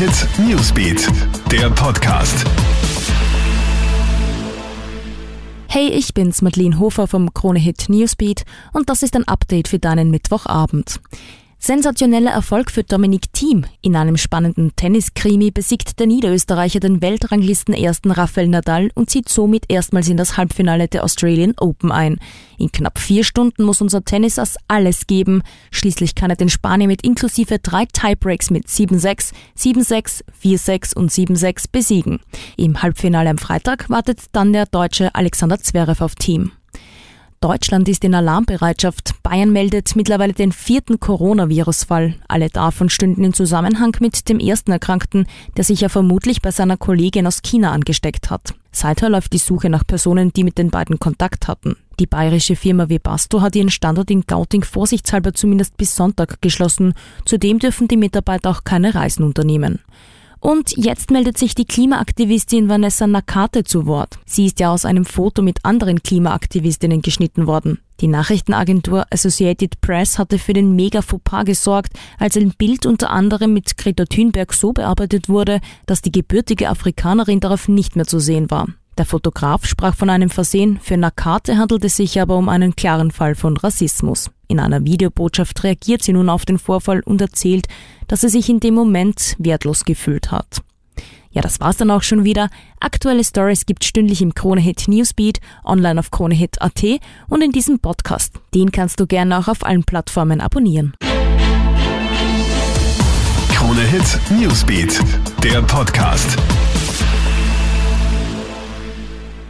Hit Newsbeat, der Podcast. Hey, ich bin's, Madeleine Hofer vom Krone Hit Newsbeat und das ist ein Update für deinen Mittwochabend. Sensationeller Erfolg für Dominik Thiem. In einem spannenden Tenniskrimi besiegt der Niederösterreicher den Weltranglisten ersten Rafael Nadal und zieht somit erstmals in das Halbfinale der Australian Open ein. In knapp vier Stunden muss unser Tennisass alles geben. Schließlich kann er den Spanier mit inklusive drei Tiebreaks mit 7-6, 7-6, 4-6 und 7-6 besiegen. Im Halbfinale am Freitag wartet dann der Deutsche Alexander Zverev auf Team. Deutschland ist in Alarmbereitschaft. Bayern meldet mittlerweile den vierten Coronavirus-Fall. Alle davon stünden in Zusammenhang mit dem ersten Erkrankten, der sich ja vermutlich bei seiner Kollegin aus China angesteckt hat. Seither läuft die Suche nach Personen, die mit den beiden Kontakt hatten. Die bayerische Firma Webasto hat ihren Standort in Gauting vorsichtshalber zumindest bis Sonntag geschlossen. Zudem dürfen die Mitarbeiter auch keine Reisen unternehmen. Und jetzt meldet sich die Klimaaktivistin Vanessa Nakate zu Wort. Sie ist ja aus einem Foto mit anderen Klimaaktivistinnen geschnitten worden. Die Nachrichtenagentur Associated Press hatte für den Mega-Fauxpas gesorgt, als ein Bild unter anderem mit Greta Thunberg so bearbeitet wurde, dass die gebürtige Afrikanerin darauf nicht mehr zu sehen war. Der Fotograf sprach von einem Versehen, für Nakate handelt es sich aber um einen klaren Fall von Rassismus. In einer Videobotschaft reagiert sie nun auf den Vorfall und erzählt, dass sie sich in dem Moment wertlos gefühlt hat. Ja, das war's dann auch schon wieder. Aktuelle Stories gibt's stündlich im Kronehit Newsbeat, online auf kronehit.at und in diesem Podcast. Den kannst du gerne auch auf allen Plattformen abonnieren. Kronehit Newsbeat, der Podcast.